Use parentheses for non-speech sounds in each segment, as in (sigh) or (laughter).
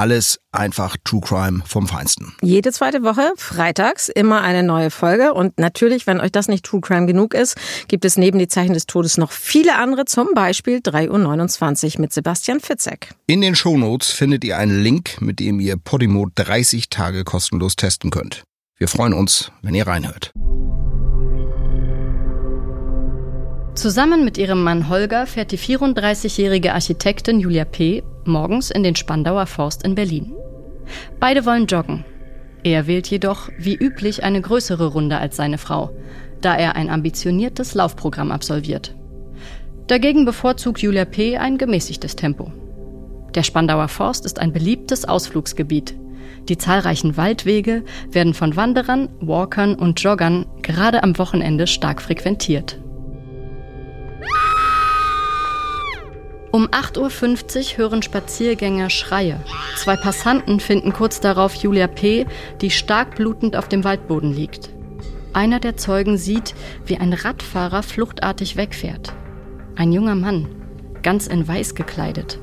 Alles einfach True Crime vom Feinsten. Jede zweite Woche, freitags, immer eine neue Folge. Und natürlich, wenn euch das nicht True Crime genug ist, gibt es neben die Zeichen des Todes noch viele andere, zum Beispiel 3.29 Uhr mit Sebastian Fitzek. In den Shownotes findet ihr einen Link, mit dem ihr Podimo 30 Tage kostenlos testen könnt. Wir freuen uns, wenn ihr reinhört. Zusammen mit ihrem Mann Holger fährt die 34-jährige Architektin Julia P. morgens in den Spandauer Forst in Berlin. Beide wollen joggen. Er wählt jedoch, wie üblich, eine größere Runde als seine Frau, da er ein ambitioniertes Laufprogramm absolviert. Dagegen bevorzugt Julia P. ein gemäßigtes Tempo. Der Spandauer Forst ist ein beliebtes Ausflugsgebiet. Die zahlreichen Waldwege werden von Wanderern, Walkern und Joggern gerade am Wochenende stark frequentiert. Um 8.50 Uhr hören Spaziergänger Schreie. Zwei Passanten finden kurz darauf Julia P., die stark blutend auf dem Waldboden liegt. Einer der Zeugen sieht, wie ein Radfahrer fluchtartig wegfährt. Ein junger Mann, ganz in weiß gekleidet.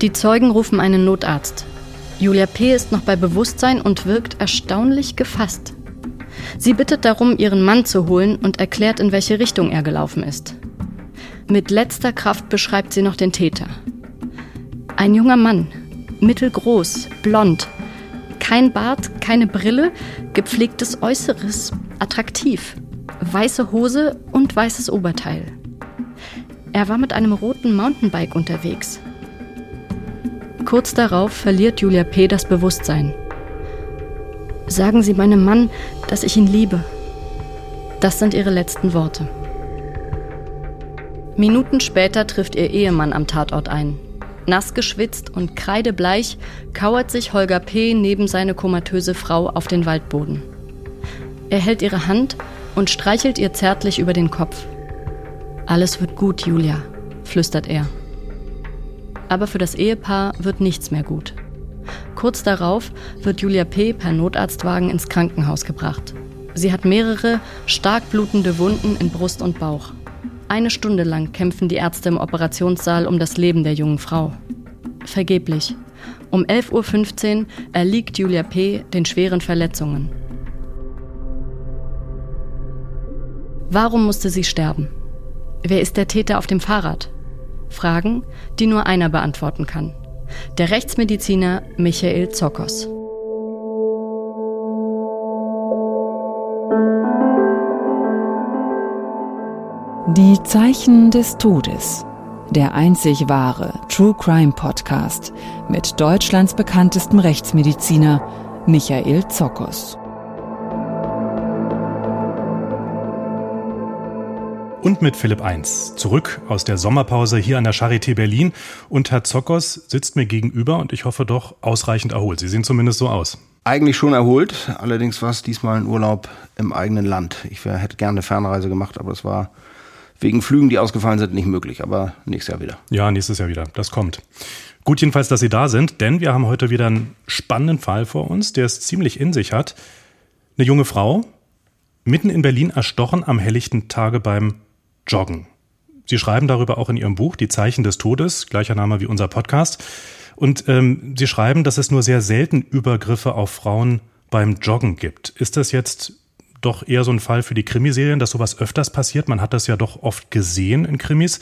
Die Zeugen rufen einen Notarzt. Julia P. ist noch bei Bewusstsein und wirkt erstaunlich gefasst. Sie bittet darum, ihren Mann zu holen und erklärt, in welche Richtung er gelaufen ist. Mit letzter Kraft beschreibt sie noch den Täter. Ein junger Mann, mittelgroß, blond, kein Bart, keine Brille, gepflegtes Äußeres, attraktiv, weiße Hose und weißes Oberteil. Er war mit einem roten Mountainbike unterwegs. Kurz darauf verliert Julia P. das Bewusstsein. Sagen Sie meinem Mann, dass ich ihn liebe. Das sind ihre letzten Worte. Minuten später trifft ihr Ehemann am Tatort ein. Nass geschwitzt und kreidebleich kauert sich Holger P. neben seine komatöse Frau auf den Waldboden. Er hält ihre Hand und streichelt ihr zärtlich über den Kopf. Alles wird gut, Julia, flüstert er. Aber für das Ehepaar wird nichts mehr gut. Kurz darauf wird Julia P. per Notarztwagen ins Krankenhaus gebracht. Sie hat mehrere stark blutende Wunden in Brust und Bauch. Eine Stunde lang kämpfen die Ärzte im Operationssaal um das Leben der jungen Frau. Vergeblich. Um 11.15 Uhr erliegt Julia P. den schweren Verletzungen. Warum musste sie sterben? Wer ist der Täter auf dem Fahrrad? Fragen, die nur einer beantworten kann. Der Rechtsmediziner Michael Zokos. Die Zeichen des Todes. Der einzig wahre True Crime Podcast mit Deutschlands bekanntestem Rechtsmediziner Michael Zokos. Und mit Philipp 1. Zurück aus der Sommerpause hier an der Charité Berlin. Und Herr Zokos sitzt mir gegenüber und ich hoffe doch ausreichend erholt. Sie sehen zumindest so aus. Eigentlich schon erholt, allerdings war es diesmal ein Urlaub im eigenen Land. Ich wär, hätte gerne eine Fernreise gemacht, aber es war wegen Flügen, die ausgefallen sind, nicht möglich. Aber nächstes Jahr wieder. Ja, nächstes Jahr wieder. Das kommt. Gut jedenfalls, dass Sie da sind, denn wir haben heute wieder einen spannenden Fall vor uns, der es ziemlich in sich hat. Eine junge Frau, mitten in Berlin erstochen am helllichten Tage beim Joggen. Sie schreiben darüber auch in Ihrem Buch Die Zeichen des Todes, gleicher Name wie unser Podcast. Und ähm, Sie schreiben, dass es nur sehr selten Übergriffe auf Frauen beim Joggen gibt. Ist das jetzt doch eher so ein Fall für die Krimiserien, dass sowas öfters passiert. Man hat das ja doch oft gesehen in Krimis,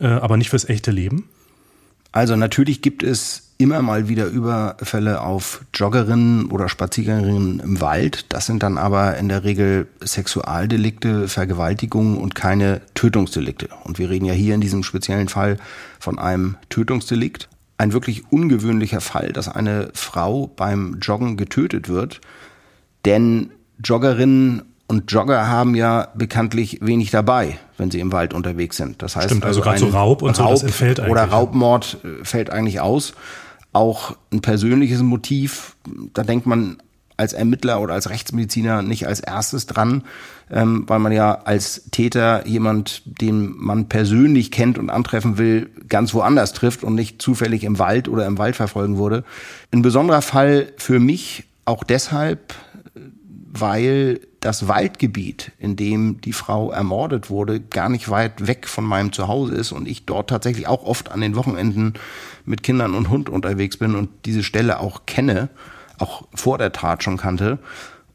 äh, aber nicht fürs echte Leben. Also natürlich gibt es immer mal wieder Überfälle auf Joggerinnen oder Spaziergängerinnen im Wald. Das sind dann aber in der Regel Sexualdelikte, Vergewaltigungen und keine Tötungsdelikte. Und wir reden ja hier in diesem speziellen Fall von einem Tötungsdelikt. Ein wirklich ungewöhnlicher Fall, dass eine Frau beim Joggen getötet wird. Denn Joggerinnen und Jogger haben ja bekanntlich wenig dabei, wenn sie im Wald unterwegs sind. Das heißt, Stimmt, also, also gerade so Raub und Raub so, das entfällt eigentlich. Oder Raubmord äh, fällt eigentlich aus. Auch ein persönliches Motiv, da denkt man als Ermittler oder als Rechtsmediziner nicht als erstes dran, ähm, weil man ja als Täter jemand, den man persönlich kennt und antreffen will, ganz woanders trifft und nicht zufällig im Wald oder im Wald verfolgen wurde. Ein besonderer Fall für mich auch deshalb, weil das Waldgebiet, in dem die Frau ermordet wurde, gar nicht weit weg von meinem Zuhause ist und ich dort tatsächlich auch oft an den Wochenenden mit Kindern und Hund unterwegs bin und diese Stelle auch kenne auch vor der Tat schon kannte.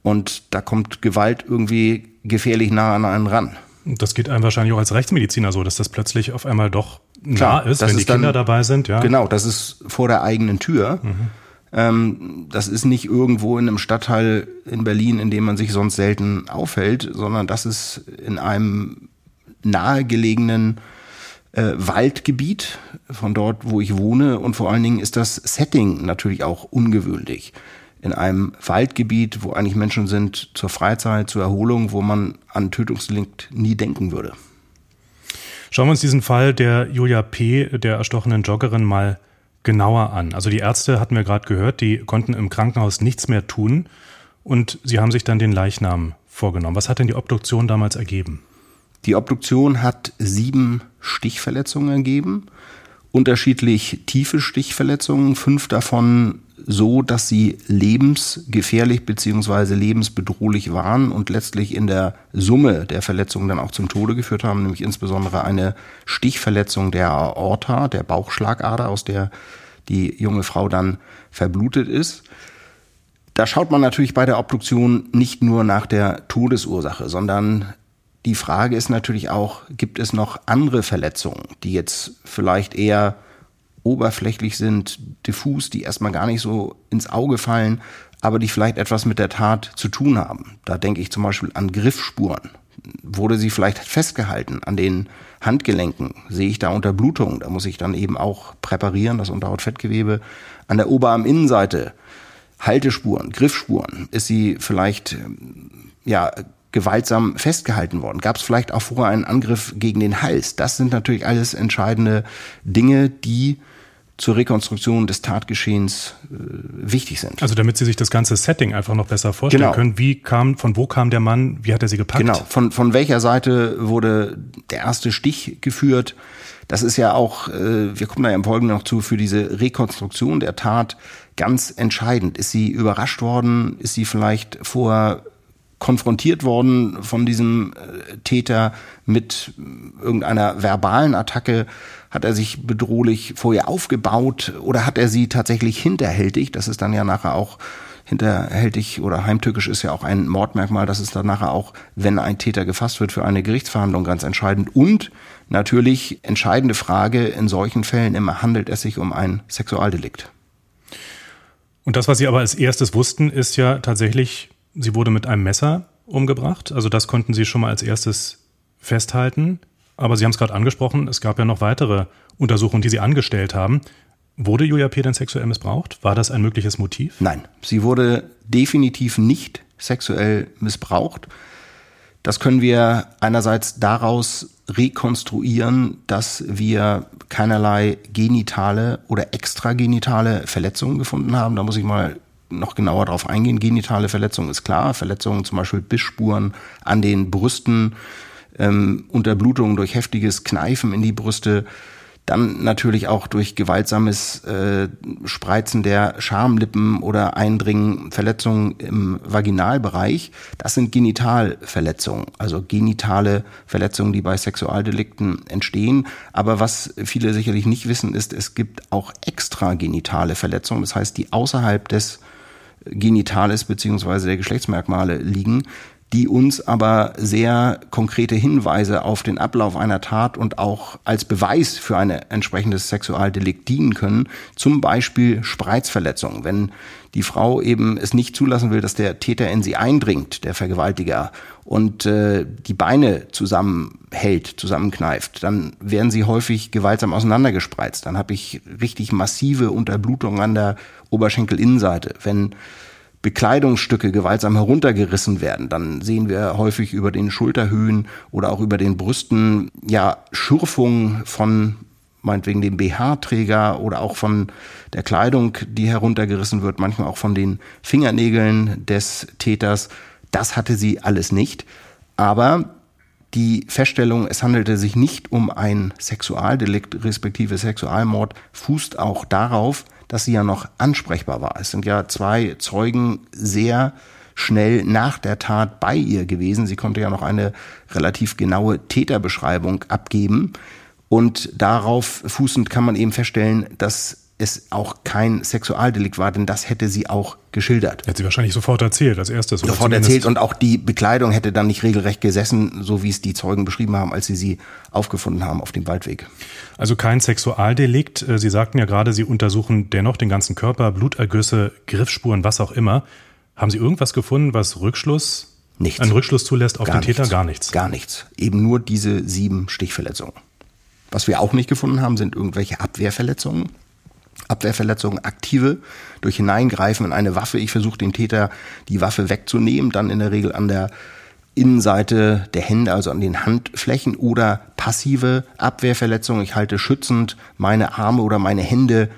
Und da kommt Gewalt irgendwie gefährlich nah an einen ran. Das geht einem wahrscheinlich auch als Rechtsmediziner so, dass das plötzlich auf einmal doch nah ist, wenn die Kinder dann, dabei sind. Ja. Genau, das ist vor der eigenen Tür. Mhm. Ähm, das ist nicht irgendwo in einem Stadtteil in Berlin, in dem man sich sonst selten aufhält, sondern das ist in einem nahegelegenen äh, Waldgebiet, von dort, wo ich wohne. Und vor allen Dingen ist das Setting natürlich auch ungewöhnlich. In einem Waldgebiet, wo eigentlich Menschen sind zur Freizeit, zur Erholung, wo man an Tötungsdelikt nie denken würde. Schauen wir uns diesen Fall der Julia P., der erstochenen Joggerin, mal genauer an. Also die Ärzte hatten wir gerade gehört, die konnten im Krankenhaus nichts mehr tun und sie haben sich dann den Leichnam vorgenommen. Was hat denn die Obduktion damals ergeben? Die Obduktion hat sieben Stichverletzungen ergeben, unterschiedlich tiefe Stichverletzungen, fünf davon so, dass sie lebensgefährlich beziehungsweise lebensbedrohlich waren und letztlich in der Summe der Verletzungen dann auch zum Tode geführt haben, nämlich insbesondere eine Stichverletzung der Aorta, der Bauchschlagader, aus der die junge Frau dann verblutet ist. Da schaut man natürlich bei der Obduktion nicht nur nach der Todesursache, sondern die Frage ist natürlich auch, gibt es noch andere Verletzungen, die jetzt vielleicht eher oberflächlich sind, diffus, die erstmal gar nicht so ins Auge fallen, aber die vielleicht etwas mit der Tat zu tun haben. Da denke ich zum Beispiel an Griffspuren. Wurde sie vielleicht festgehalten an den Handgelenken? Sehe ich da Unterblutung? Da muss ich dann eben auch präparieren, das Unterhautfettgewebe. An der Oberarminnenseite Haltespuren, Griffspuren. Ist sie vielleicht ja gewaltsam festgehalten worden? Gab es vielleicht auch vorher einen Angriff gegen den Hals? Das sind natürlich alles entscheidende Dinge, die zur Rekonstruktion des Tatgeschehens äh, wichtig sind. Also damit Sie sich das ganze Setting einfach noch besser vorstellen genau. können. Wie kam, von wo kam der Mann? Wie hat er Sie gepackt? Genau. Von, von welcher Seite wurde der erste Stich geführt? Das ist ja auch, äh, wir kommen da ja im Folgenden noch zu, für diese Rekonstruktion der Tat ganz entscheidend. Ist sie überrascht worden? Ist sie vielleicht vorher konfrontiert worden von diesem äh, Täter mit irgendeiner verbalen Attacke? Hat er sich bedrohlich vorher aufgebaut oder hat er sie tatsächlich hinterhältig? Das ist dann ja nachher auch hinterhältig oder heimtückisch ist ja auch ein Mordmerkmal. Das ist dann nachher auch, wenn ein Täter gefasst wird für eine Gerichtsverhandlung, ganz entscheidend. Und natürlich entscheidende Frage in solchen Fällen immer, handelt es sich um ein Sexualdelikt? Und das, was Sie aber als erstes wussten, ist ja tatsächlich Sie wurde mit einem Messer umgebracht. Also das konnten Sie schon mal als erstes festhalten. Aber Sie haben es gerade angesprochen, es gab ja noch weitere Untersuchungen, die Sie angestellt haben. Wurde Julia P. denn sexuell missbraucht? War das ein mögliches Motiv? Nein, sie wurde definitiv nicht sexuell missbraucht. Das können wir einerseits daraus rekonstruieren, dass wir keinerlei genitale oder extragenitale Verletzungen gefunden haben. Da muss ich mal noch genauer darauf eingehen. Genitale Verletzungen ist klar. Verletzungen, zum Beispiel Bissspuren an den Brüsten, ähm, Unterblutungen durch heftiges Kneifen in die Brüste, dann natürlich auch durch gewaltsames äh, Spreizen der Schamlippen oder Eindringen, Verletzungen im Vaginalbereich. Das sind Genitalverletzungen, also genitale Verletzungen, die bei Sexualdelikten entstehen. Aber was viele sicherlich nicht wissen, ist, es gibt auch extragenitale Verletzungen, das heißt, die außerhalb des Genitales beziehungsweise der Geschlechtsmerkmale liegen, die uns aber sehr konkrete Hinweise auf den Ablauf einer Tat und auch als Beweis für ein entsprechendes Sexualdelikt dienen können. Zum Beispiel Spreizverletzungen. Wenn die Frau eben es nicht zulassen will, dass der Täter in sie eindringt, der Vergewaltiger, und äh, die Beine zusammenhält, zusammenkneift, dann werden sie häufig gewaltsam auseinandergespreizt. Dann habe ich richtig massive Unterblutung an der Oberschenkelinnenseite. Wenn Bekleidungsstücke gewaltsam heruntergerissen werden, dann sehen wir häufig über den Schulterhöhen oder auch über den Brüsten ja Schürfungen von meinetwegen dem BH-Träger oder auch von der Kleidung, die heruntergerissen wird, manchmal auch von den Fingernägeln des Täters. Das hatte sie alles nicht. Aber die Feststellung, es handelte sich nicht um ein Sexualdelikt respektive Sexualmord, fußt auch darauf, dass sie ja noch ansprechbar war. Es sind ja zwei Zeugen sehr schnell nach der Tat bei ihr gewesen. Sie konnte ja noch eine relativ genaue Täterbeschreibung abgeben. Und darauf fußend kann man eben feststellen, dass es auch kein Sexualdelikt war, denn das hätte sie auch geschildert. Hätte sie wahrscheinlich sofort erzählt, als erstes. Sofort erzählt und auch die Bekleidung hätte dann nicht regelrecht gesessen, so wie es die Zeugen beschrieben haben, als sie sie aufgefunden haben auf dem Waldweg. Also kein Sexualdelikt. Äh, sie sagten ja gerade, Sie untersuchen dennoch den ganzen Körper, Blutergüsse, Griffspuren, was auch immer. Haben Sie irgendwas gefunden, was Rückschluss, nichts. einen Rückschluss zulässt auf Gar den Täter? nichts. Gar nichts. Gar nichts. Eben nur diese sieben Stichverletzungen. Was wir auch nicht gefunden haben, sind irgendwelche Abwehrverletzungen. Abwehrverletzungen aktive durch Hineingreifen in eine Waffe. Ich versuche dem Täter die Waffe wegzunehmen, dann in der Regel an der Innenseite der Hände, also an den Handflächen oder passive Abwehrverletzungen. Ich halte schützend meine Arme oder meine Hände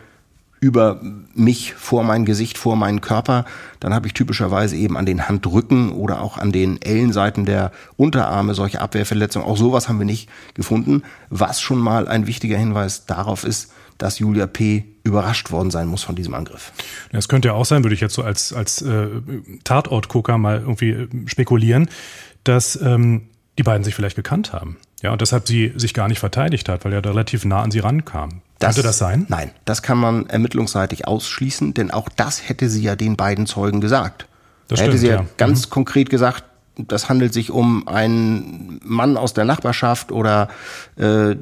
über mich vor mein Gesicht, vor meinen Körper. Dann habe ich typischerweise eben an den Handrücken oder auch an den Ellenseiten der Unterarme solche Abwehrverletzungen. Auch sowas haben wir nicht gefunden, was schon mal ein wichtiger Hinweis darauf ist, dass Julia P. überrascht worden sein muss von diesem Angriff. Es könnte ja auch sein, würde ich jetzt so als, als äh, Tatortgucker mal irgendwie äh, spekulieren, dass ähm, die beiden sich vielleicht gekannt haben. Ja, und deshalb sie sich gar nicht verteidigt hat, weil er relativ nah an sie rankam. Das, Könnte das sein? Nein, das kann man ermittlungsseitig ausschließen, denn auch das hätte sie ja den beiden Zeugen gesagt. Das da hätte stimmt, sie ja, ja. ganz Mhm. konkret gesagt, das handelt sich um einen Mann aus der Nachbarschaft oder äh,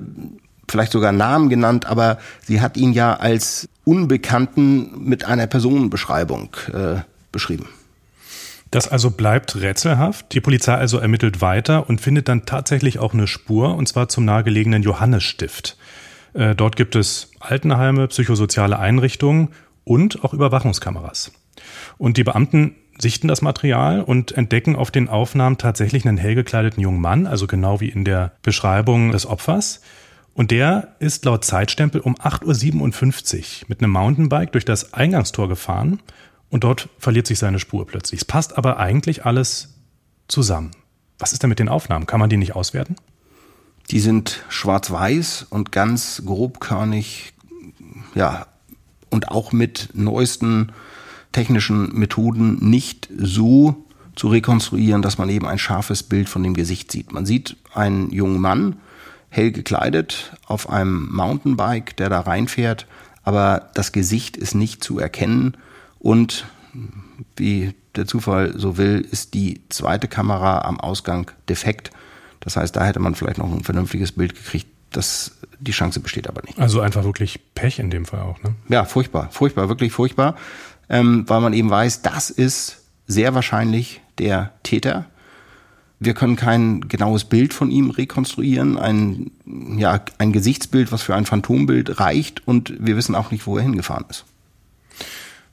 vielleicht sogar Namen genannt, aber sie hat ihn ja als Unbekannten mit einer Personenbeschreibung äh, beschrieben. Das also bleibt rätselhaft. Die Polizei also ermittelt weiter und findet dann tatsächlich auch eine Spur, und zwar zum nahegelegenen Johannesstift. Äh, dort gibt es Altenheime, psychosoziale Einrichtungen und auch Überwachungskameras. Und die Beamten sichten das Material und entdecken auf den Aufnahmen tatsächlich einen hell gekleideten jungen Mann, also genau wie in der Beschreibung des Opfers. Und der ist laut Zeitstempel um 8.57 Uhr mit einem Mountainbike durch das Eingangstor gefahren und dort verliert sich seine Spur plötzlich. Es passt aber eigentlich alles zusammen. Was ist denn mit den Aufnahmen? Kann man die nicht auswerten? Die sind schwarz-weiß und ganz grobkörnig, ja, und auch mit neuesten technischen Methoden nicht so zu rekonstruieren, dass man eben ein scharfes Bild von dem Gesicht sieht. Man sieht einen jungen Mann, hell gekleidet, auf einem Mountainbike, der da reinfährt, aber das Gesicht ist nicht zu erkennen und wie der Zufall so will, ist die zweite Kamera am Ausgang defekt. Das heißt, da hätte man vielleicht noch ein vernünftiges Bild gekriegt. Das, die Chance besteht aber nicht. Also einfach wirklich Pech in dem Fall auch, ne? Ja, furchtbar, furchtbar, wirklich furchtbar, ähm, weil man eben weiß, das ist sehr wahrscheinlich der Täter. Wir können kein genaues Bild von ihm rekonstruieren, ein, ja, ein Gesichtsbild, was für ein Phantombild reicht und wir wissen auch nicht, wo er hingefahren ist.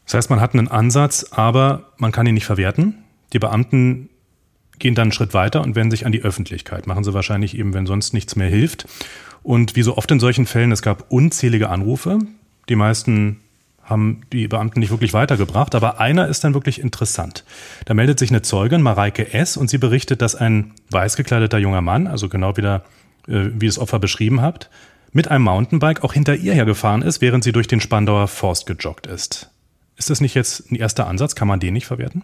Das heißt, man hat einen Ansatz, aber man kann ihn nicht verwerten. Die Beamten gehen dann einen Schritt weiter und wenden sich an die Öffentlichkeit. Machen sie wahrscheinlich eben, wenn sonst nichts mehr hilft. Und wie so oft in solchen Fällen, es gab unzählige Anrufe. Die meisten haben die Beamten nicht wirklich weitergebracht, aber einer ist dann wirklich interessant. Da meldet sich eine Zeugin, Mareike S., und sie berichtet, dass ein weiß gekleideter junger Mann, also genau wieder, äh, wie das Opfer beschrieben habt, mit einem Mountainbike auch hinter ihr hergefahren ist, während sie durch den Spandauer Forst gejoggt ist. Ist das nicht jetzt ein erster Ansatz? Kann man den nicht verwerten?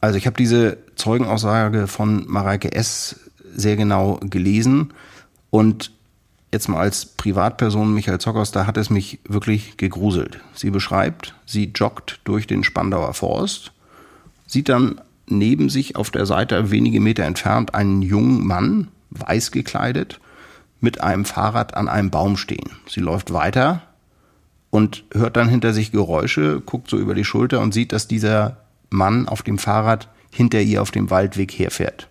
Also ich habe diese Zeugenaussage von Mareike S. sehr genau gelesen und jetzt mal als Privatperson Michael Zockers, da hat es mich wirklich gegruselt. Sie beschreibt, sie joggt durch den Spandauer Forst, sieht dann neben sich auf der Seite wenige Meter entfernt einen jungen Mann, weiß gekleidet, mit einem Fahrrad an einem Baum stehen. Sie läuft weiter und hört dann hinter sich Geräusche, guckt so über die Schulter und sieht, dass dieser Mann auf dem Fahrrad hinter ihr auf dem Waldweg herfährt.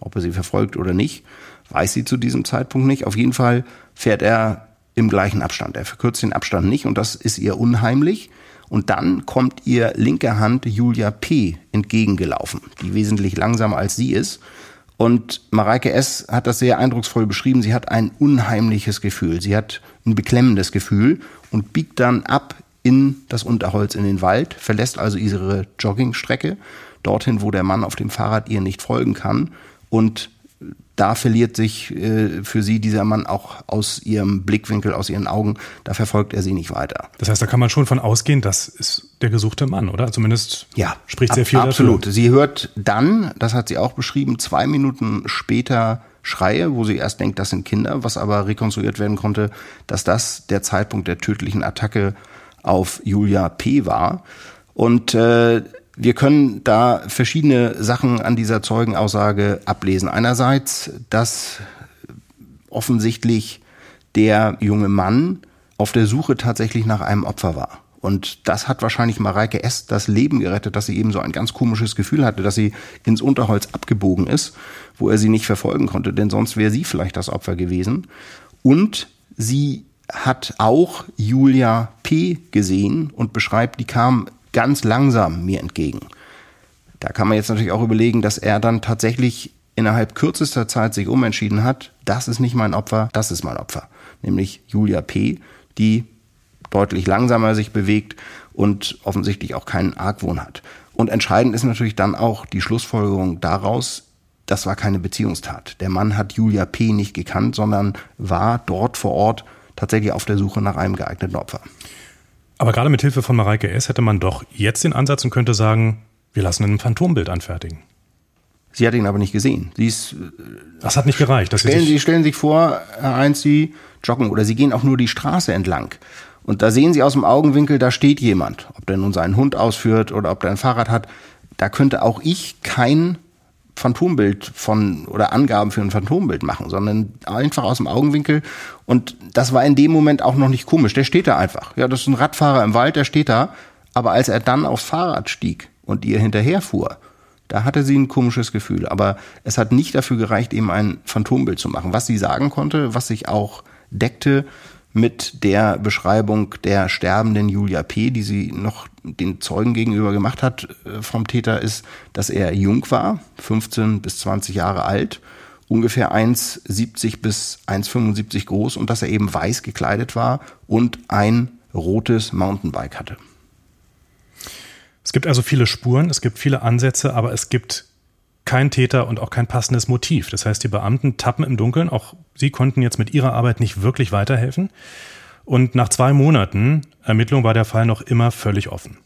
Ob er sie verfolgt oder nicht, weiß sie zu diesem Zeitpunkt nicht. Auf jeden Fall fährt er im gleichen Abstand. Er verkürzt den Abstand nicht und das ist ihr unheimlich. Und dann kommt ihr linke Hand Julia P. entgegengelaufen, die wesentlich langsamer als sie ist. Und Mareike S. hat das sehr eindrucksvoll beschrieben. Sie hat ein unheimliches Gefühl. Sie hat ein beklemmendes Gefühl und biegt dann ab in das Unterholz in den Wald, verlässt also ihre Joggingstrecke, dorthin, wo der Mann auf dem Fahrrad ihr nicht folgen kann und da verliert sich äh, für sie dieser Mann auch aus ihrem Blickwinkel, aus ihren Augen. Da verfolgt er sie nicht weiter. Das heißt, da kann man schon von ausgehen, das ist der gesuchte Mann, oder? Zumindest ja, spricht sehr viel absolut. Dafür. Sie hört dann, das hat sie auch beschrieben, zwei Minuten später Schreie, wo sie erst denkt, das sind Kinder, was aber rekonstruiert werden konnte, dass das der Zeitpunkt der tödlichen Attacke auf Julia P. war. Und äh, wir können da verschiedene Sachen an dieser Zeugenaussage ablesen. Einerseits, dass offensichtlich der junge Mann auf der Suche tatsächlich nach einem Opfer war. Und das hat wahrscheinlich Mareike S. das Leben gerettet, dass sie eben so ein ganz komisches Gefühl hatte, dass sie ins Unterholz abgebogen ist, wo er sie nicht verfolgen konnte, denn sonst wäre sie vielleicht das Opfer gewesen. Und sie hat auch Julia P. gesehen und beschreibt, die kam ganz langsam mir entgegen. Da kann man jetzt natürlich auch überlegen, dass er dann tatsächlich innerhalb kürzester Zeit sich umentschieden hat, das ist nicht mein Opfer, das ist mein Opfer. Nämlich Julia P., die deutlich langsamer sich bewegt und offensichtlich auch keinen Argwohn hat. Und entscheidend ist natürlich dann auch die Schlussfolgerung daraus, das war keine Beziehungstat. Der Mann hat Julia P. nicht gekannt, sondern war dort vor Ort tatsächlich auf der Suche nach einem geeigneten Opfer. Aber gerade mit Hilfe von Mareike S. hätte man doch jetzt den Ansatz und könnte sagen, wir lassen ein Phantombild anfertigen. Sie hat ihn aber nicht gesehen. Sie ist, das hat nicht gereicht. stellen, Sie, stellen sich vor, Herr Heinz, Sie joggen oder Sie gehen auch nur die Straße entlang. Und da sehen Sie aus dem Augenwinkel, da steht jemand. Ob der nun seinen Hund ausführt oder ob der ein Fahrrad hat. Da könnte auch ich kein Phantombild von oder Angaben für ein Phantombild machen, sondern einfach aus dem Augenwinkel. Und das war in dem Moment auch noch nicht komisch. Der steht da einfach. Ja, das ist ein Radfahrer im Wald, der steht da. Aber als er dann aufs Fahrrad stieg und ihr hinterherfuhr, da hatte sie ein komisches Gefühl. Aber es hat nicht dafür gereicht, eben ein Phantombild zu machen. Was sie sagen konnte, was sich auch deckte mit der Beschreibung der sterbenden Julia P., die sie noch den Zeugen gegenüber gemacht hat äh, vom Täter, ist, dass er jung war, 15 bis 20 Jahre alt, ungefähr 1,70 bis 1,75 groß und dass er eben weiß gekleidet war und ein rotes Mountainbike hatte. Es gibt also viele Spuren, es gibt viele Ansätze, aber es gibt kein Täter und auch kein passendes Motiv. Das heißt, die Beamten tappen im Dunkeln. Auch sie konnten jetzt mit ihrer Arbeit nicht wirklich weiterhelfen. Und nach zwei Monaten Ermittlung war der Fall noch immer völlig offen.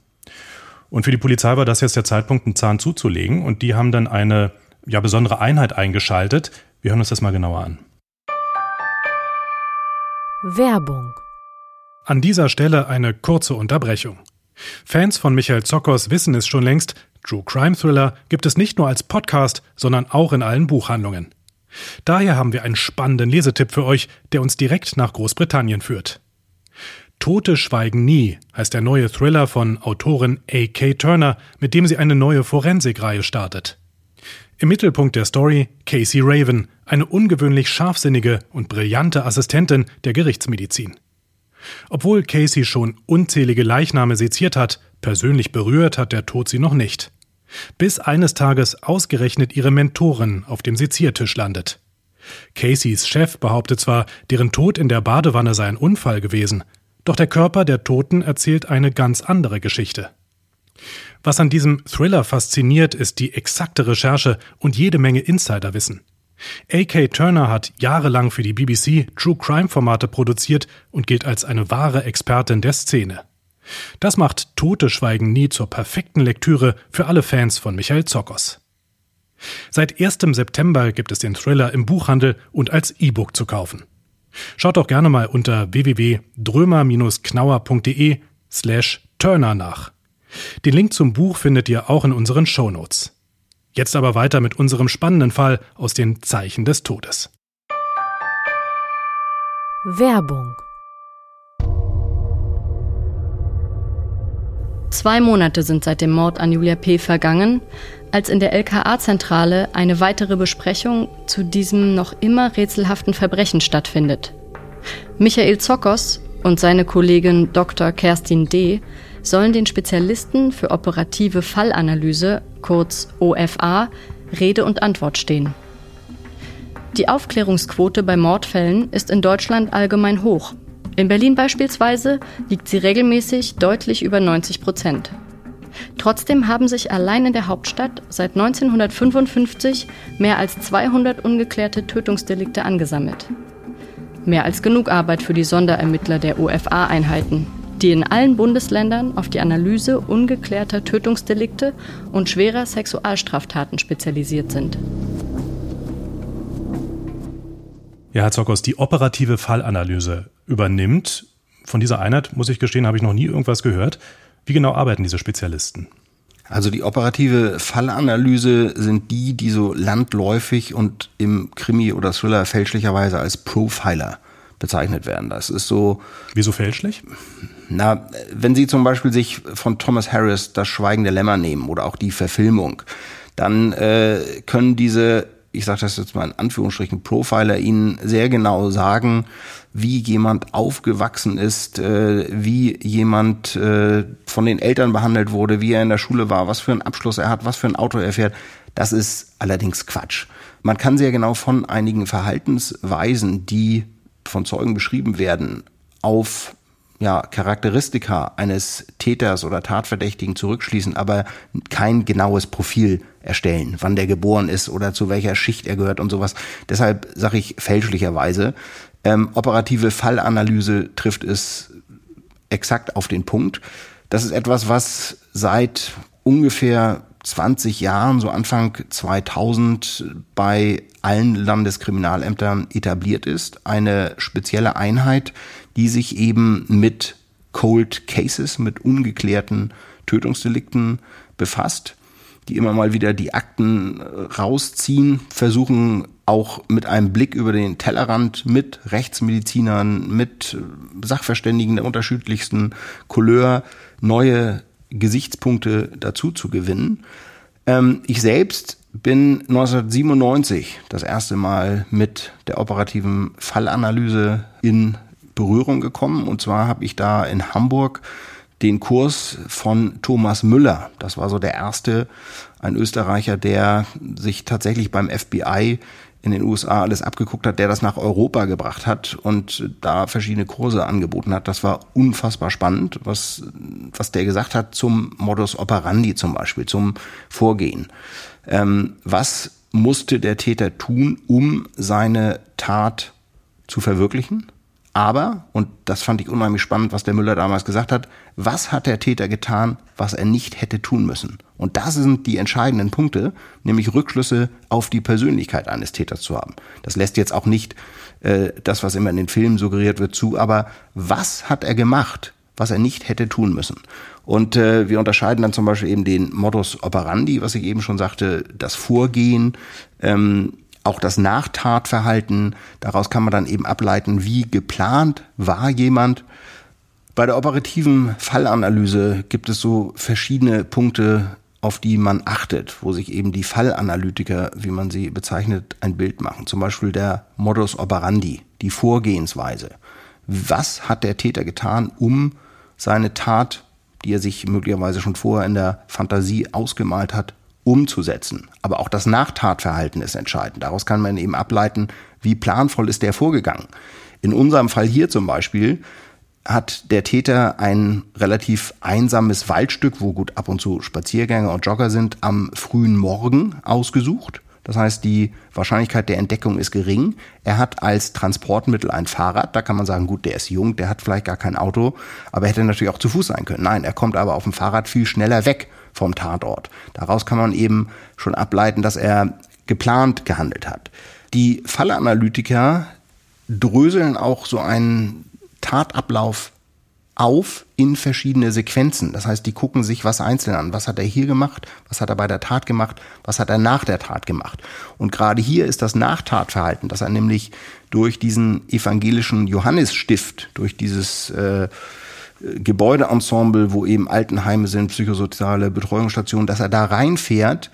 Und für die Polizei war das jetzt der Zeitpunkt, einen Zahn zuzulegen. Und die haben dann eine ja, besondere Einheit eingeschaltet. Wir hören uns das mal genauer an. Werbung. An dieser Stelle eine kurze Unterbrechung. Fans von Michael Zockers wissen es schon längst, True Crime Thriller gibt es nicht nur als Podcast, sondern auch in allen Buchhandlungen. Daher haben wir einen spannenden Lesetipp für euch, der uns direkt nach Großbritannien führt. Tote schweigen nie heißt der neue Thriller von Autorin A.K. Turner, mit dem sie eine neue Forensikreihe startet. Im Mittelpunkt der Story Casey Raven, eine ungewöhnlich scharfsinnige und brillante Assistentin der Gerichtsmedizin. Obwohl Casey schon unzählige Leichname seziert hat, persönlich berührt hat der Tod sie noch nicht. Bis eines Tages ausgerechnet ihre Mentorin auf dem Seziertisch landet. Caseys Chef behauptet zwar, deren Tod in der Badewanne sei ein Unfall gewesen, doch der Körper der Toten erzählt eine ganz andere Geschichte. Was an diesem Thriller fasziniert, ist die exakte Recherche und jede Menge Insiderwissen. A.K. Turner hat jahrelang für die BBC True Crime Formate produziert und gilt als eine wahre Expertin der Szene. Das macht Tote Schweigen nie zur perfekten Lektüre für alle Fans von Michael Zokos. Seit 1. September gibt es den Thriller im Buchhandel und als E-Book zu kaufen. Schaut doch gerne mal unter www.drömer-knauer.de slash Turner nach. Den Link zum Buch findet ihr auch in unseren Shownotes. Jetzt aber weiter mit unserem spannenden Fall aus den Zeichen des Todes. Werbung Zwei Monate sind seit dem Mord an Julia P. vergangen, als in der LKA-Zentrale eine weitere Besprechung zu diesem noch immer rätselhaften Verbrechen stattfindet. Michael Zokos und seine Kollegin Dr. Kerstin D. sollen den Spezialisten für operative Fallanalyse, kurz OFA, Rede und Antwort stehen. Die Aufklärungsquote bei Mordfällen ist in Deutschland allgemein hoch. In Berlin beispielsweise liegt sie regelmäßig deutlich über 90 Prozent. Trotzdem haben sich allein in der Hauptstadt seit 1955 mehr als 200 ungeklärte Tötungsdelikte angesammelt. Mehr als genug Arbeit für die Sonderermittler der UFA-Einheiten, die in allen Bundesländern auf die Analyse ungeklärter Tötungsdelikte und schwerer Sexualstraftaten spezialisiert sind. Ja, Herr Zockers, die operative Fallanalyse übernimmt. Von dieser Einheit, muss ich gestehen, habe ich noch nie irgendwas gehört. Wie genau arbeiten diese Spezialisten? Also die operative Fallanalyse sind die, die so landläufig und im Krimi oder Thriller fälschlicherweise als Profiler bezeichnet werden. Das ist so. Wieso fälschlich? Na, wenn Sie zum Beispiel sich von Thomas Harris das Schweigen der Lämmer nehmen oder auch die Verfilmung, dann äh, können diese ich sage das jetzt mal in Anführungsstrichen, Profiler Ihnen sehr genau sagen, wie jemand aufgewachsen ist, äh, wie jemand äh, von den Eltern behandelt wurde, wie er in der Schule war, was für einen Abschluss er hat, was für ein Auto er fährt. Das ist allerdings Quatsch. Man kann sehr genau von einigen Verhaltensweisen, die von Zeugen beschrieben werden, auf ja, Charakteristika eines Täters oder Tatverdächtigen zurückschließen, aber kein genaues Profil erstellen, wann der geboren ist oder zu welcher Schicht er gehört und sowas. Deshalb sage ich fälschlicherweise, ähm, operative Fallanalyse trifft es exakt auf den Punkt. Das ist etwas, was seit ungefähr 20 Jahren, so Anfang 2000, bei allen Landeskriminalämtern etabliert ist. Eine spezielle Einheit, die sich eben mit Cold Cases, mit ungeklärten Tötungsdelikten befasst, die immer mal wieder die Akten äh, rausziehen, versuchen auch mit einem Blick über den Tellerrand mit Rechtsmedizinern, mit äh, Sachverständigen der unterschiedlichsten Couleur neue Gesichtspunkte dazu zu gewinnen. Ähm, ich selbst bin 1997 das erste Mal mit der operativen Fallanalyse in Berührung gekommen. Und zwar habe ich da in Hamburg den Kurs von Thomas Müller. Das war so der erste, ein Österreicher, der sich tatsächlich beim FBI in den USA alles abgeguckt hat, der das nach Europa gebracht hat und da verschiedene Kurse angeboten hat. Das war unfassbar spannend, was, was der gesagt hat zum Modus operandi zum Beispiel, zum Vorgehen. Ähm, was musste der Täter tun, um seine Tat zu verwirklichen? Aber, und das fand ich unheimlich spannend, was der Müller damals gesagt hat, was hat der Täter getan, was er nicht hätte tun müssen? Und das sind die entscheidenden Punkte, nämlich Rückschlüsse auf die Persönlichkeit eines Täters zu haben. Das lässt jetzt auch nicht äh, das, was immer in den Filmen suggeriert wird, zu, aber was hat er gemacht, was er nicht hätte tun müssen? Und äh, wir unterscheiden dann zum Beispiel eben den Modus operandi, was ich eben schon sagte, das Vorgehen, ähm, auch das Nachtatverhalten, daraus kann man dann eben ableiten, wie geplant war jemand. Bei der operativen Fallanalyse gibt es so verschiedene Punkte, auf die man achtet, wo sich eben die Fallanalytiker, wie man sie bezeichnet, ein Bild machen. Zum Beispiel der Modus operandi, die Vorgehensweise. Was hat der Täter getan, um seine Tat, die er sich möglicherweise schon vorher in der Fantasie ausgemalt hat, umzusetzen. Aber auch das Nachtatverhalten ist entscheidend. Daraus kann man eben ableiten, wie planvoll ist der vorgegangen. In unserem Fall hier zum Beispiel hat der Täter ein relativ einsames Waldstück, wo gut ab und zu Spaziergänger und Jogger sind, am frühen Morgen ausgesucht. Das heißt, die Wahrscheinlichkeit der Entdeckung ist gering. Er hat als Transportmittel ein Fahrrad. Da kann man sagen, gut, der ist jung, der hat vielleicht gar kein Auto, aber er hätte natürlich auch zu Fuß sein können. Nein, er kommt aber auf dem Fahrrad viel schneller weg vom Tatort. Daraus kann man eben schon ableiten, dass er geplant gehandelt hat. Die Fallanalytiker dröseln auch so einen Tatablauf auf in verschiedene Sequenzen. Das heißt, die gucken sich was einzeln an. Was hat er hier gemacht? Was hat er bei der Tat gemacht? Was hat er nach der Tat gemacht? Und gerade hier ist das Nachtatverhalten, dass er nämlich durch diesen evangelischen Johannesstift, durch dieses äh, Gebäudeensemble, wo eben Altenheime sind, psychosoziale Betreuungsstationen, dass er da reinfährt,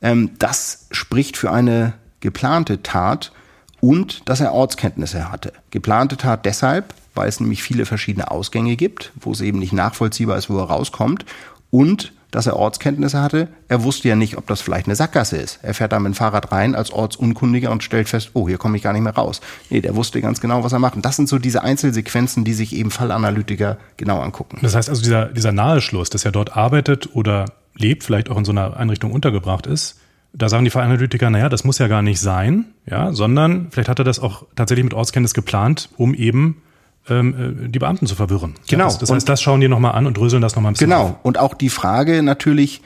ähm, das spricht für eine geplante Tat und dass er Ortskenntnisse hatte. Geplante Tat deshalb, weil es nämlich viele verschiedene Ausgänge gibt, wo es eben nicht nachvollziehbar ist, wo er rauskommt und dass er Ortskenntnisse hatte. Er wusste ja nicht, ob das vielleicht eine Sackgasse ist. Er fährt da mit dem Fahrrad rein als Ortsunkundiger und stellt fest, oh, hier komme ich gar nicht mehr raus. Nee, der wusste ganz genau, was er macht. Und das sind so diese Einzelsequenzen, die sich eben Fallanalytiker genau angucken. Das heißt also, dieser, dieser Naheschluss, dass er dort arbeitet oder lebt, vielleicht auch in so einer Einrichtung untergebracht ist, da sagen die Fallanalytiker, naja, das muss ja gar nicht sein, ja, sondern vielleicht hat er das auch tatsächlich mit Ortskenntnis geplant, um eben die Beamten zu verwirren. Genau. Das, das heißt, das schauen die nochmal an und dröseln das nochmal ein bisschen Genau. auf. Und auch die Frage natürlich,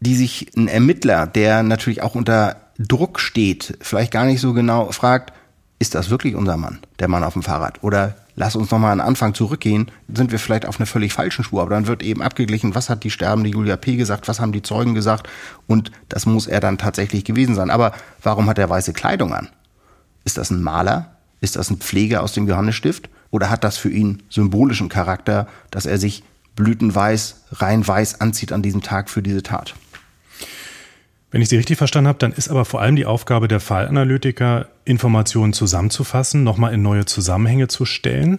die sich ein Ermittler, der natürlich auch unter Druck steht, vielleicht gar nicht so genau fragt, ist das wirklich unser Mann, der Mann auf dem Fahrrad? Oder lass uns nochmal an den Anfang zurückgehen, sind wir vielleicht auf einer völlig falschen Spur. Aber dann wird eben abgeglichen, was hat die sterbende Julia P. gesagt, was haben die Zeugen gesagt und das muss er dann tatsächlich gewesen sein. Aber warum hat er weiße Kleidung an? Ist das ein Maler? Ist das ein Pfleger aus dem Johannesstift? Oder hat das für ihn symbolischen Charakter, dass er sich blütenweiß, rein weiß anzieht an diesem Tag für diese Tat? Wenn ich Sie richtig verstanden habe, dann ist aber vor allem die Aufgabe der Fallanalytiker, Informationen zusammenzufassen, nochmal in neue Zusammenhänge zu stellen.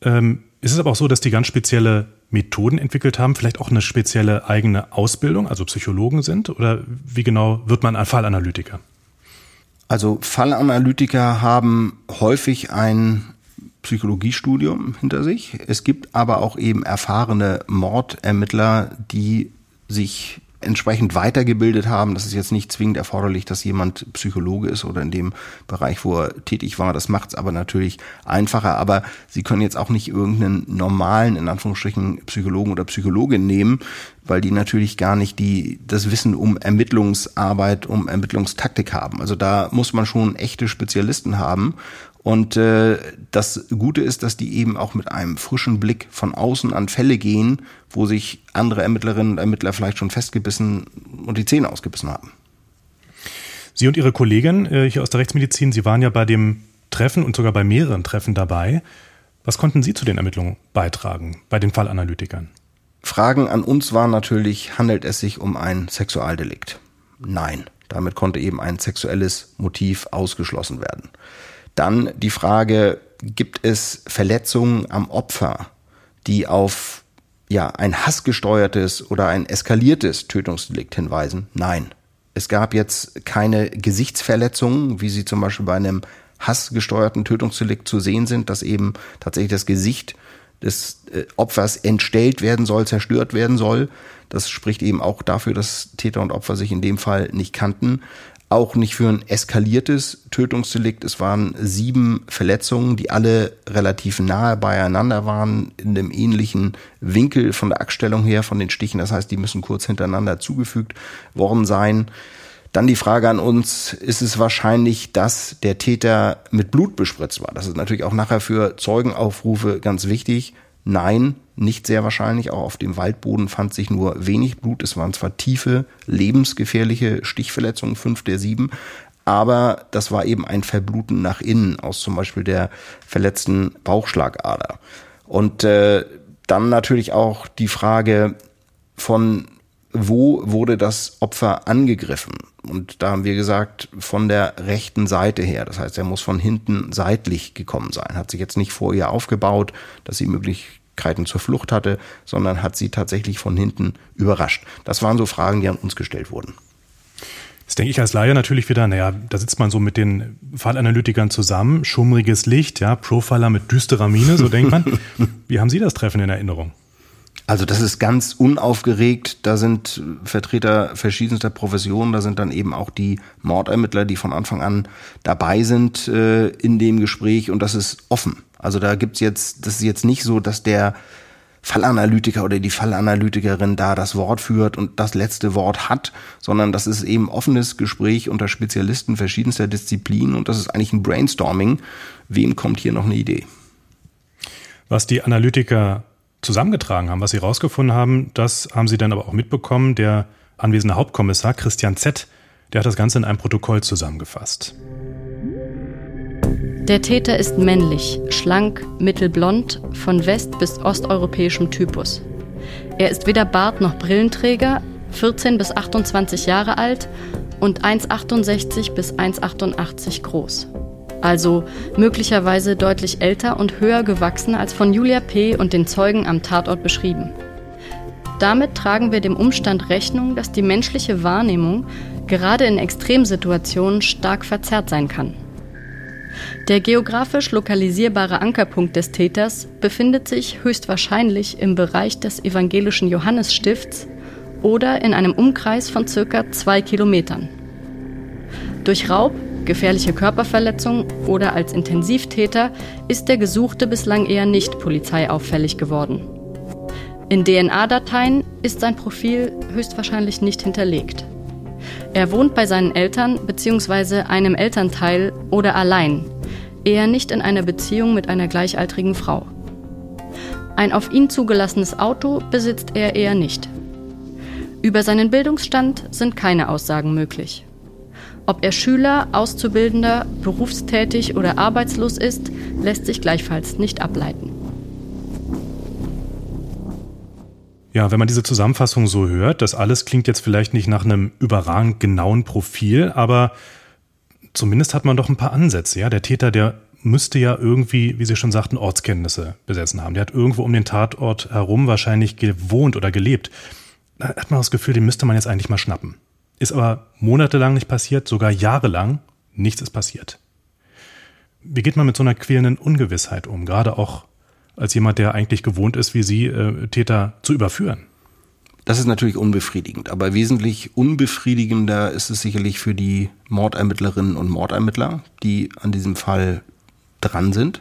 Ähm, ist es aber auch so, dass die ganz spezielle Methoden entwickelt haben, vielleicht auch eine spezielle eigene Ausbildung, also Psychologen sind? Oder wie genau wird man ein Fallanalytiker? Also Fallanalytiker haben häufig ein Psychologiestudium hinter sich. Es gibt aber auch eben erfahrene Mordermittler, die sich entsprechend weitergebildet haben. Das ist jetzt nicht zwingend erforderlich, dass jemand Psychologe ist oder in dem Bereich, wo er tätig war. Das macht es aber natürlich einfacher. Aber Sie können jetzt auch nicht irgendeinen normalen, in Anführungsstrichen, Psychologen oder Psychologin nehmen, weil die natürlich gar nicht die, das Wissen um Ermittlungsarbeit, um Ermittlungstaktik haben. Also da muss man schon echte Spezialisten haben. Und äh, das Gute ist, dass die eben auch mit einem frischen Blick von außen an Fälle gehen, wo sich andere Ermittlerinnen und Ermittler vielleicht schon festgebissen und die Zähne ausgebissen haben. Sie und Ihre Kollegin äh, hier aus der Rechtsmedizin, Sie waren ja bei dem Treffen und sogar bei mehreren Treffen dabei. Was konnten Sie zu den Ermittlungen beitragen bei den Fallanalytikern? Fragen an uns waren natürlich, handelt es sich um ein Sexualdelikt? Nein, damit konnte eben ein sexuelles Motiv ausgeschlossen werden. Dann die Frage, gibt es Verletzungen am Opfer, die auf ja, ein hassgesteuertes oder ein eskaliertes Tötungsdelikt hinweisen? Nein. Es gab jetzt keine Gesichtsverletzungen, wie sie zum Beispiel bei einem hassgesteuerten Tötungsdelikt zu sehen sind, dass eben tatsächlich das Gesicht des äh, Opfers entstellt werden soll, zerstört werden soll. Das spricht eben auch dafür, dass Täter und Opfer sich in dem Fall nicht kannten. Auch nicht für ein eskaliertes Tötungsdelikt. Es waren sieben Verletzungen, die alle relativ nahe beieinander waren, in einem ähnlichen Winkel von der Aktstellung her, von den Stichen. Das heißt, die müssen kurz hintereinander zugefügt worden sein. Dann die Frage an uns, ist es wahrscheinlich, dass der Täter mit Blut bespritzt war? Das ist natürlich auch nachher für Zeugenaufrufe ganz wichtig. Nein, nicht sehr wahrscheinlich. Auch auf dem Waldboden fand sich nur wenig Blut. Es waren zwar tiefe, lebensgefährliche Stichverletzungen, fünf der sieben, aber das war eben ein Verbluten nach innen aus zum Beispiel der verletzten Bauchschlagader. Und äh, dann natürlich auch die Frage von wo wurde das Opfer angegriffen? Und da haben wir gesagt, von der rechten Seite her. Das heißt, er muss von hinten seitlich gekommen sein. Hat sich jetzt nicht vor ihr aufgebaut, dass sie Möglichkeiten zur Flucht hatte, sondern hat sie tatsächlich von hinten überrascht. Das waren so Fragen, die an uns gestellt wurden. Jetzt denke ich als Laie natürlich wieder, naja, da sitzt man so mit den Fallanalytikern zusammen, schummriges Licht, ja, Profiler mit düsterer Miene, so denkt man. (laughs) Wie haben Sie das Treffen in Erinnerung? Also das ist ganz unaufgeregt. Da sind Vertreter verschiedenster Professionen. Da sind dann eben auch die Mordermittler, die von Anfang an dabei sind äh, in dem Gespräch. Und das ist offen. Also da gibt's jetzt, das ist jetzt nicht so, dass der Fallanalytiker oder die Fallanalytikerin da das Wort führt und das letzte Wort hat, sondern das ist eben offenes Gespräch unter Spezialisten verschiedenster Disziplinen und das ist eigentlich ein Brainstorming. Wem kommt hier noch eine Idee? Was die Analytiker zusammengetragen haben, was sie herausgefunden haben, das haben sie dann aber auch mitbekommen. Der anwesende Hauptkommissar Christian Z., der hat das Ganze in einem Protokoll zusammengefasst. Der Täter ist männlich, schlank, mittelblond, von west- bis osteuropäischem Typus. Er ist weder Bart noch Brillenträger, 14 bis 28 Jahre alt und 1,68 bis 1,88 groß. Also möglicherweise deutlich älter und höher gewachsen als von Julia P. und den Zeugen am Tatort beschrieben. Damit tragen wir dem Umstand Rechnung, dass die menschliche Wahrnehmung gerade in Extremsituationen stark verzerrt sein kann. Der geografisch lokalisierbare Ankerpunkt des Täters befindet sich höchstwahrscheinlich im Bereich des evangelischen Johannesstifts oder in einem Umkreis von circa zwei Kilometern. Durch Raub, gefährliche Körperverletzung oder als Intensivtäter ist der Gesuchte bislang eher nicht polizeiauffällig geworden. In DNA-Dateien ist sein Profil höchstwahrscheinlich nicht hinterlegt. Er wohnt bei seinen Eltern bzw. einem Elternteil oder allein, eher nicht in einer Beziehung mit einer gleichaltrigen Frau. Ein auf ihn zugelassenes Auto besitzt er eher nicht. Über seinen Bildungsstand sind keine Aussagen möglich. Ob er Schüler, Auszubildender, berufstätig oder arbeitslos ist, lässt sich gleichfalls nicht ableiten. Ja, wenn man diese Zusammenfassung so hört, das alles klingt jetzt vielleicht nicht nach einem überragend genauen Profil, aber zumindest hat man doch ein paar Ansätze. Ja, der Täter, der müsste ja irgendwie, wie Sie schon sagten, Ortskenntnisse besessen haben. Der hat irgendwo um den Tatort herum wahrscheinlich gewohnt oder gelebt. Da hat man das Gefühl, den müsste man jetzt eigentlich mal schnappen. Ist aber monatelang nicht passiert, sogar jahrelang. Nichts ist passiert. Wie geht man mit so einer quälenden Ungewissheit um? Gerade auch als jemand, der eigentlich gewohnt ist, wie Sie, äh, Täter zu überführen? Das ist natürlich unbefriedigend, aber wesentlich unbefriedigender ist es sicherlich für die Mordermittlerinnen und Mordermittler, die an diesem Fall dran sind,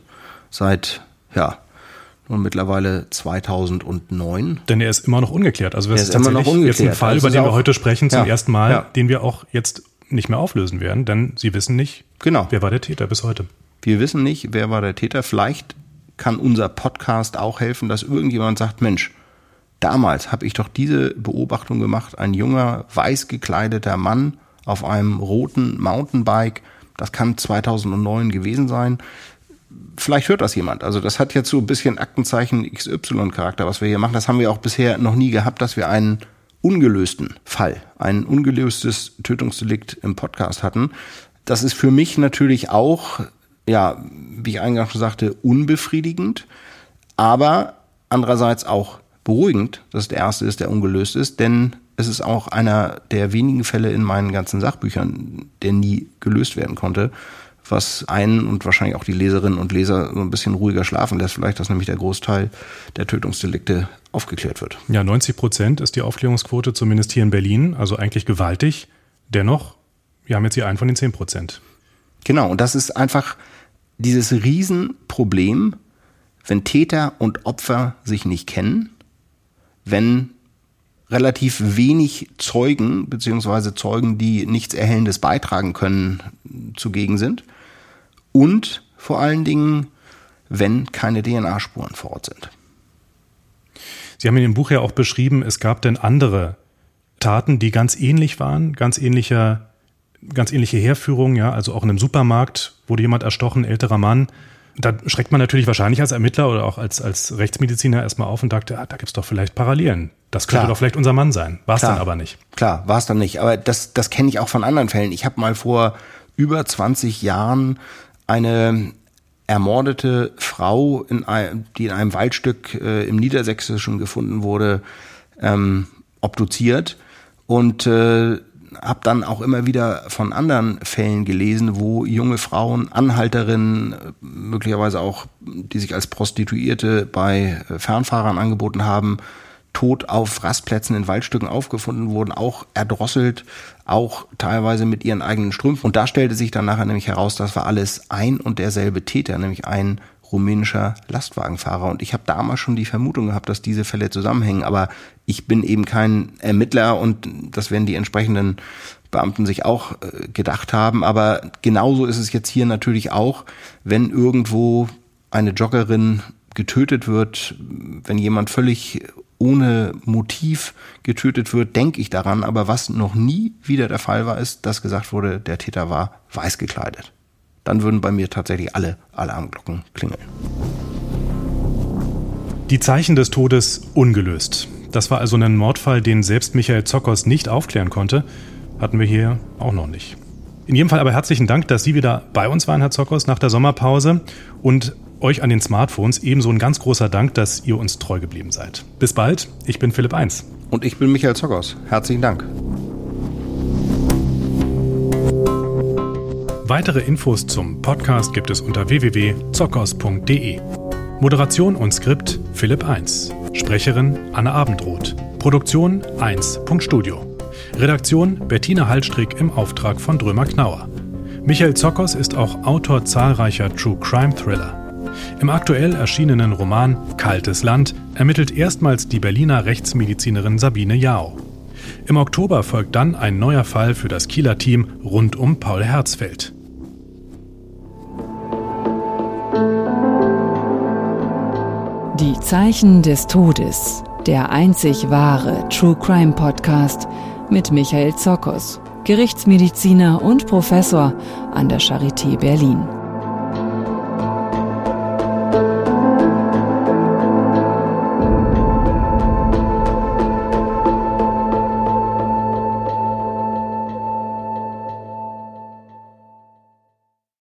seit, ja, nun mittlerweile 2009. Denn er ist immer noch ungeklärt. Also das ist, ist immer noch ungeklärt. jetzt ein Fall, über den wir heute sprechen, zum ja, ersten Mal, ja. den wir auch jetzt nicht mehr auflösen werden, denn Sie wissen nicht, genau. wer war der Täter bis heute. Wir wissen nicht, wer war der Täter. Vielleicht kann unser Podcast auch helfen, dass irgendjemand sagt, Mensch, damals habe ich doch diese Beobachtung gemacht, ein junger, weiß gekleideter Mann auf einem roten Mountainbike, das kann 2009 gewesen sein. Vielleicht hört das jemand. Also das hat jetzt so ein bisschen Aktenzeichen XY-Charakter, was wir hier machen. Das haben wir auch bisher noch nie gehabt, dass wir einen ungelösten Fall, ein ungelöstes Tötungsdelikt im Podcast hatten. Das ist für mich natürlich auch ja, wie ich eingangs schon sagte, unbefriedigend, aber andererseits auch beruhigend, dass der erste ist, der ungelöst ist, denn es ist auch einer der wenigen Fälle in meinen ganzen Sachbüchern, der nie gelöst werden konnte, was einen und wahrscheinlich auch die Leserinnen und Leser so ein bisschen ruhiger schlafen lässt, vielleicht, dass nämlich der Großteil der Tötungsdelikte aufgeklärt wird. Ja, 90 Prozent ist die Aufklärungsquote zumindest hier in Berlin, also eigentlich gewaltig. Dennoch, wir haben jetzt hier einen von den 10 Prozent. Genau, und das ist einfach dieses Riesenproblem, wenn Täter und Opfer sich nicht kennen, wenn relativ wenig Zeugen beziehungsweise Zeugen, die nichts Erhellendes beitragen können, zugegen sind und vor allen Dingen, wenn keine DNA-Spuren vor Ort sind. Sie haben in dem Buch ja auch beschrieben, es gab denn andere Taten, die ganz ähnlich waren, ganz ähnlicher ganz ähnliche Herführung, ja, also auch in einem Supermarkt wurde jemand erstochen, älterer Mann. Da schreckt man natürlich wahrscheinlich als Ermittler oder auch als, als Rechtsmediziner erstmal auf und dachte, ah, da gibt's doch vielleicht Parallelen. Das könnte Klar. doch vielleicht unser Mann sein. War es dann aber nicht. Klar, war es dann nicht. Aber das, das kenne ich auch von anderen Fällen. Ich habe mal vor über 20 Jahren eine ermordete Frau, in ein, die in einem Waldstück äh, im Niedersächsischen gefunden wurde, ähm, obduziert. Und äh, habe dann auch immer wieder von anderen Fällen gelesen, wo junge Frauen, Anhalterinnen, möglicherweise auch, die sich als Prostituierte bei Fernfahrern angeboten haben, tot auf Rastplätzen in Waldstücken aufgefunden wurden, auch erdrosselt, auch teilweise mit ihren eigenen Strümpfen. Und da stellte sich dann nachher nämlich heraus, das war alles ein und derselbe Täter, nämlich ein rumänischer Lastwagenfahrer. Und ich habe damals schon die Vermutung gehabt, dass diese Fälle zusammenhängen. Aber ich bin eben kein Ermittler und das werden die entsprechenden Beamten sich auch äh, gedacht haben. Aber genauso ist es jetzt hier natürlich auch, wenn irgendwo eine Joggerin getötet wird, wenn jemand völlig ohne Motiv getötet wird, denke ich daran. Aber was noch nie wieder der Fall war, ist, dass gesagt wurde, der Täter war weiß gekleidet dann würden bei mir tatsächlich alle Alarmglocken klingeln. Die Zeichen des Todes ungelöst. Das war also ein Mordfall, den selbst Michael Zockers nicht aufklären konnte. Hatten wir hier auch noch nicht. In jedem Fall aber herzlichen Dank, dass Sie wieder bei uns waren, Herr Zockers, nach der Sommerpause. Und euch an den Smartphones ebenso ein ganz großer Dank, dass ihr uns treu geblieben seid. Bis bald, ich bin Philipp Eins. Und ich bin Michael Zockers. Herzlichen Dank. Weitere Infos zum Podcast gibt es unter www.zockers.de. Moderation und Skript Philipp 1. Sprecherin Anne Abendroth. Produktion 1.studio. Redaktion Bettina Hallstrick im Auftrag von Drömer Knauer. Michael Zockers ist auch Autor zahlreicher True Crime Thriller. Im aktuell erschienenen Roman Kaltes Land ermittelt erstmals die Berliner Rechtsmedizinerin Sabine Jao. Im Oktober folgt dann ein neuer Fall für das Kieler Team rund um Paul Herzfeld. Die Zeichen des Todes, der einzig wahre True Crime Podcast mit Michael Zokos, Gerichtsmediziner und Professor an der Charité Berlin.